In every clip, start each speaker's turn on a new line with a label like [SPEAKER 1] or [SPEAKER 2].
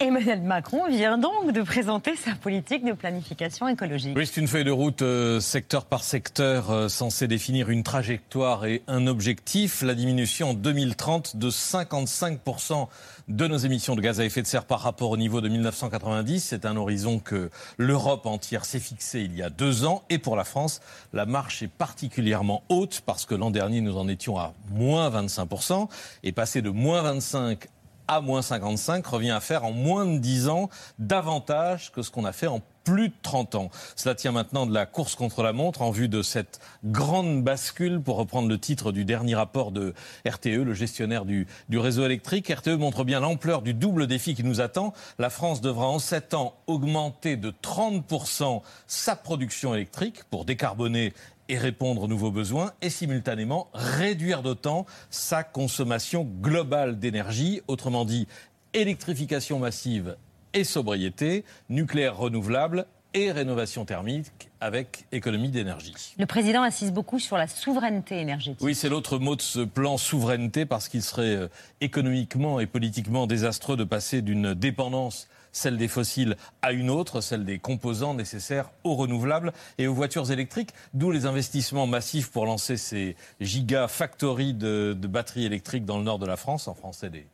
[SPEAKER 1] Emmanuel Macron vient donc de présenter sa politique de planification écologique.
[SPEAKER 2] Oui, c'est une feuille de route euh, secteur par secteur euh, censée définir une trajectoire et un objectif, la diminution en 2030 de 55% de nos émissions de gaz à effet de serre par rapport au niveau de 1990. C'est un horizon que l'Europe entière s'est fixé il y a deux ans. Et pour la France, la marche est particulièrement haute parce que l'an dernier, nous en étions à moins 25% et passer de moins 25 à moins 55 revient à faire en moins de 10 ans davantage que ce qu'on a fait en plus de 30 ans. Cela tient maintenant de la course contre la montre en vue de cette grande bascule, pour reprendre le titre du dernier rapport de RTE, le gestionnaire du, du réseau électrique. RTE montre bien l'ampleur du double défi qui nous attend. La France devra en 7 ans augmenter de 30% sa production électrique pour décarboner et répondre aux nouveaux besoins et simultanément réduire d'autant sa consommation globale d'énergie, autrement dit électrification massive et sobriété, nucléaire renouvelable et rénovation thermique avec économie d'énergie.
[SPEAKER 1] Le président insiste beaucoup sur la souveraineté énergétique.
[SPEAKER 2] Oui, c'est l'autre mot de ce plan souveraineté parce qu'il serait euh, économiquement et politiquement désastreux de passer d'une dépendance celle des fossiles à une autre, celle des composants nécessaires aux renouvelables et aux voitures électriques, d'où les investissements massifs pour lancer ces gigafactories de, de batteries électriques dans le nord de la France, en français des,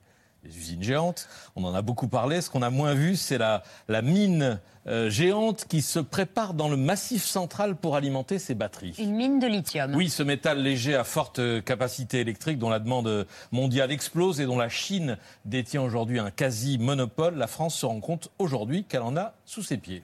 [SPEAKER 2] des usines géantes. On en a beaucoup parlé. Ce qu'on a moins vu, c'est la, la, mine euh, géante qui se prépare dans le massif central pour alimenter ces batteries.
[SPEAKER 1] Une mine de lithium.
[SPEAKER 2] Oui, ce métal léger à forte capacité électrique dont la demande mondiale explose et dont la Chine détient aujourd'hui un quasi-monopole. La France se rend compte aujourd'hui qu'elle en a sous ses pieds.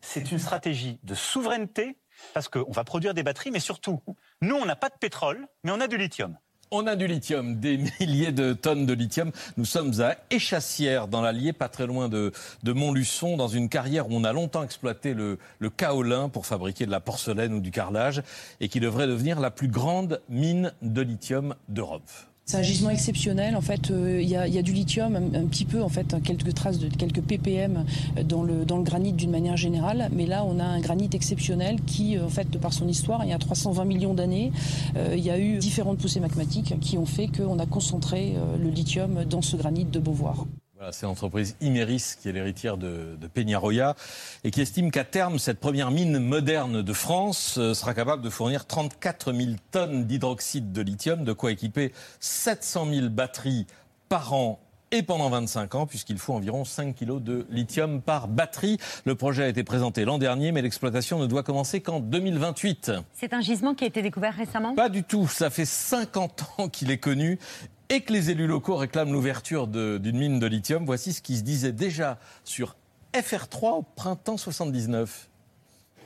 [SPEAKER 3] C'est une stratégie de souveraineté parce qu'on va produire des batteries, mais surtout, nous, on n'a pas de pétrole, mais on a du lithium.
[SPEAKER 2] On a du lithium, des milliers de tonnes de lithium. Nous sommes à Échassières, dans l'Allier, pas très loin de, de, Montluçon, dans une carrière où on a longtemps exploité le, le kaolin pour fabriquer de la porcelaine ou du carrelage, et qui devrait devenir la plus grande mine de lithium d'Europe.
[SPEAKER 4] C'est un gisement exceptionnel. En fait, il euh, y, a, y, a, du lithium, un, petit peu, en fait, quelques traces de quelques ppm dans le, dans le granit d'une manière générale. Mais là, on a un granit exceptionnel qui, en fait, par son histoire, il y a 320 millions d'années, euh, il y a eu différentes poussées magmatiques qui ont fait qu'on a concentré euh, le lithium dans ce granit de Beauvoir.
[SPEAKER 2] Voilà, c'est l'entreprise Imeris qui est l'héritière de, de Peñarroya et qui estime qu'à terme, cette première mine moderne de France euh, sera capable de fournir 34 000 tonnes d'hydroxyde de lithium, de quoi équiper 700 000 batteries par an et pendant 25 ans, puisqu'il faut environ 5 kilos de lithium par batterie. Le projet a été présenté l'an dernier, mais l'exploitation ne doit commencer qu'en 2028.
[SPEAKER 1] C'est un gisement qui a été découvert récemment?
[SPEAKER 2] Pas du tout. Ça fait 50 ans qu'il est connu et que les élus locaux réclament l'ouverture d'une mine de lithium. Voici ce qui se disait déjà sur FR3 au printemps 79.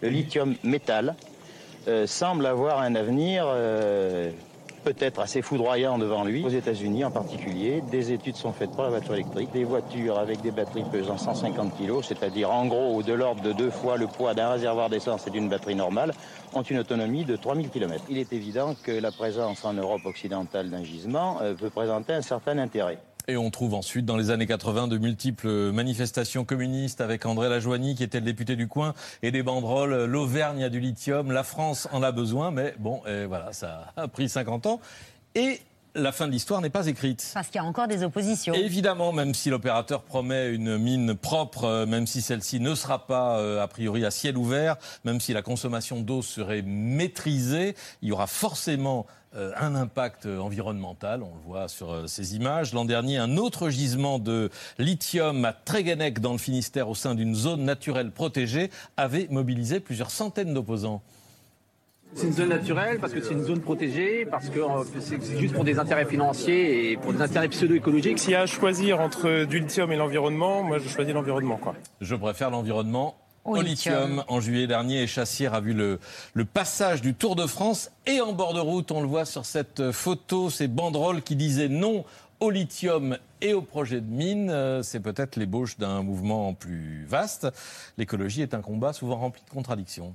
[SPEAKER 5] Le lithium métal euh, semble avoir un avenir euh, peut-être assez foudroyant devant lui. Aux États-Unis en particulier, des études sont faites pour la voiture électrique. Des voitures avec des batteries pesant 150 kg, c'est-à-dire en gros de l'ordre de deux fois le poids d'un réservoir d'essence et d'une batterie normale, ont une autonomie de 3000 km. Il est évident que la présence en Europe occidentale d'un gisement euh, peut présenter un certain intérêt.
[SPEAKER 2] Et on trouve ensuite, dans les années 80, de multiples manifestations communistes avec André Lajoigny, qui était le député du coin, et des banderoles. L'Auvergne a du lithium, la France en a besoin, mais bon, et voilà, ça a pris 50 ans. Et la fin de l'histoire n'est pas écrite.
[SPEAKER 1] Parce qu'il y a encore des oppositions.
[SPEAKER 2] Évidemment, même si l'opérateur promet une mine propre, même si celle-ci ne sera pas a priori à ciel ouvert, même si la consommation d'eau serait maîtrisée, il y aura forcément euh, un impact environnemental, on le voit sur euh, ces images. L'an dernier, un autre gisement de lithium à Tréguenec dans le Finistère au sein d'une zone naturelle protégée avait mobilisé plusieurs centaines d'opposants.
[SPEAKER 6] C'est une zone naturelle parce que c'est une zone protégée, parce que c'est juste pour des intérêts financiers et pour des intérêts pseudo-écologiques.
[SPEAKER 7] S'il y a à choisir entre du lithium et l'environnement, moi je choisis l'environnement.
[SPEAKER 2] Je préfère l'environnement au lithium. En juillet dernier, Chassière a vu le, le, passage du Tour de France et en bord de route, on le voit sur cette photo, ces banderoles qui disaient non au lithium et au projet de mine. C'est peut-être l'ébauche d'un mouvement plus vaste. L'écologie est un combat souvent rempli de contradictions.